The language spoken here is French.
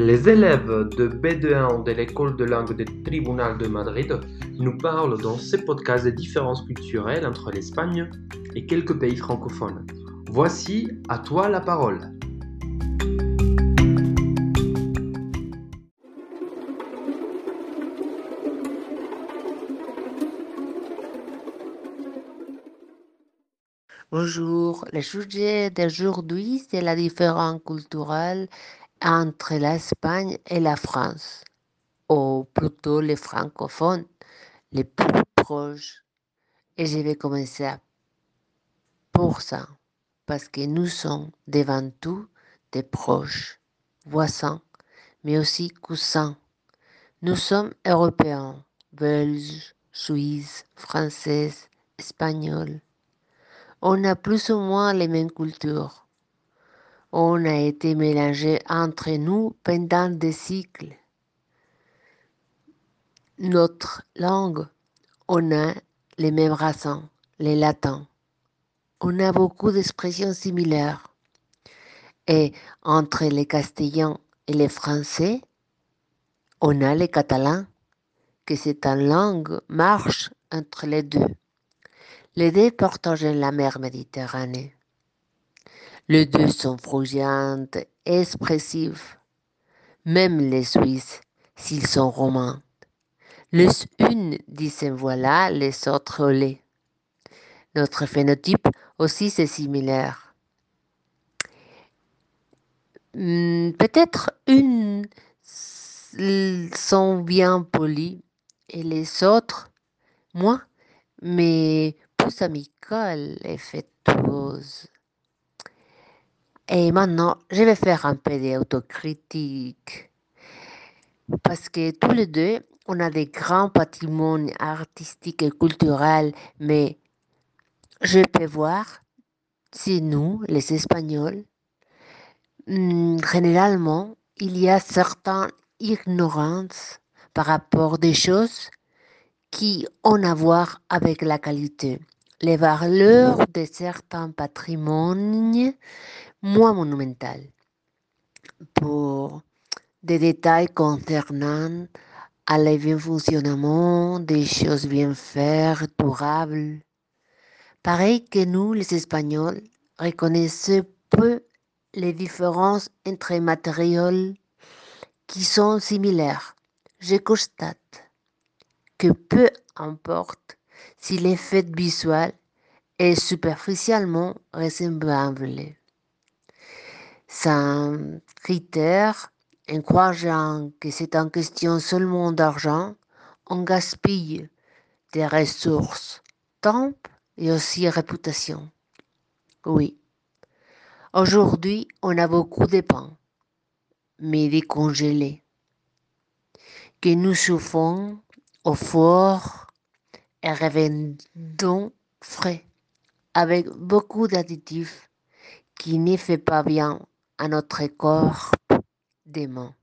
Les élèves de B2-1 de l'école de langue du Tribunal de Madrid nous parlent dans ces podcasts des différences culturelles entre l'Espagne et quelques pays francophones. Voici à toi la parole. Bonjour, le sujet d'aujourd'hui, c'est la différence culturelle entre l'Espagne et la France, ou plutôt les francophones, les plus proches. Et je vais commencer pour ça, parce que nous sommes devant tout des proches, voisins, mais aussi cousins. Nous sommes européens, belges, suisses, français, espagnols on a plus ou moins les mêmes cultures. On a été mélangés entre nous pendant des siècles. Notre langue, on a les mêmes racines, les latins. On a beaucoup d'expressions similaires. Et entre les Castellans et les Français, on a les Catalans, que c'est une langue marche entre les deux. Les deux partagent la mer Méditerranée. Les deux sont frugiantes, expressives. Même les Suisses, s'ils sont romains. Les unes disent voilà, les autres lait. Notre phénotype aussi c'est similaire. Hmm, peut-être une sont bien polies et les autres moins, mais amicale et fêteuse. Et maintenant, je vais faire un peu d'autocritique. Parce que tous les deux, on a des grands patrimoines artistiques et culturels, mais je peux voir si nous, les Espagnols, hmm, généralement, il y a certaines ignorances par rapport des choses qui ont à voir avec la qualité les valeurs de certains patrimoines moins monumentaux. Pour des détails concernant à le bien fonctionnement des choses bien faites, durables. Pareil que nous, les Espagnols, reconnaissons peu les différences entre matériaux qui sont similaires. Je constate que peu importe si l'effet visuel est superficiellement ressemblable. Un critère, en que c'est en question seulement d'argent, on gaspille des ressources, temps et aussi réputation. Oui. Aujourd'hui, on a beaucoup de pain, mais décongelés, que nous chauffons au fort et revendons frais, avec beaucoup d'additifs qui n'y fait pas bien à notre corps mains.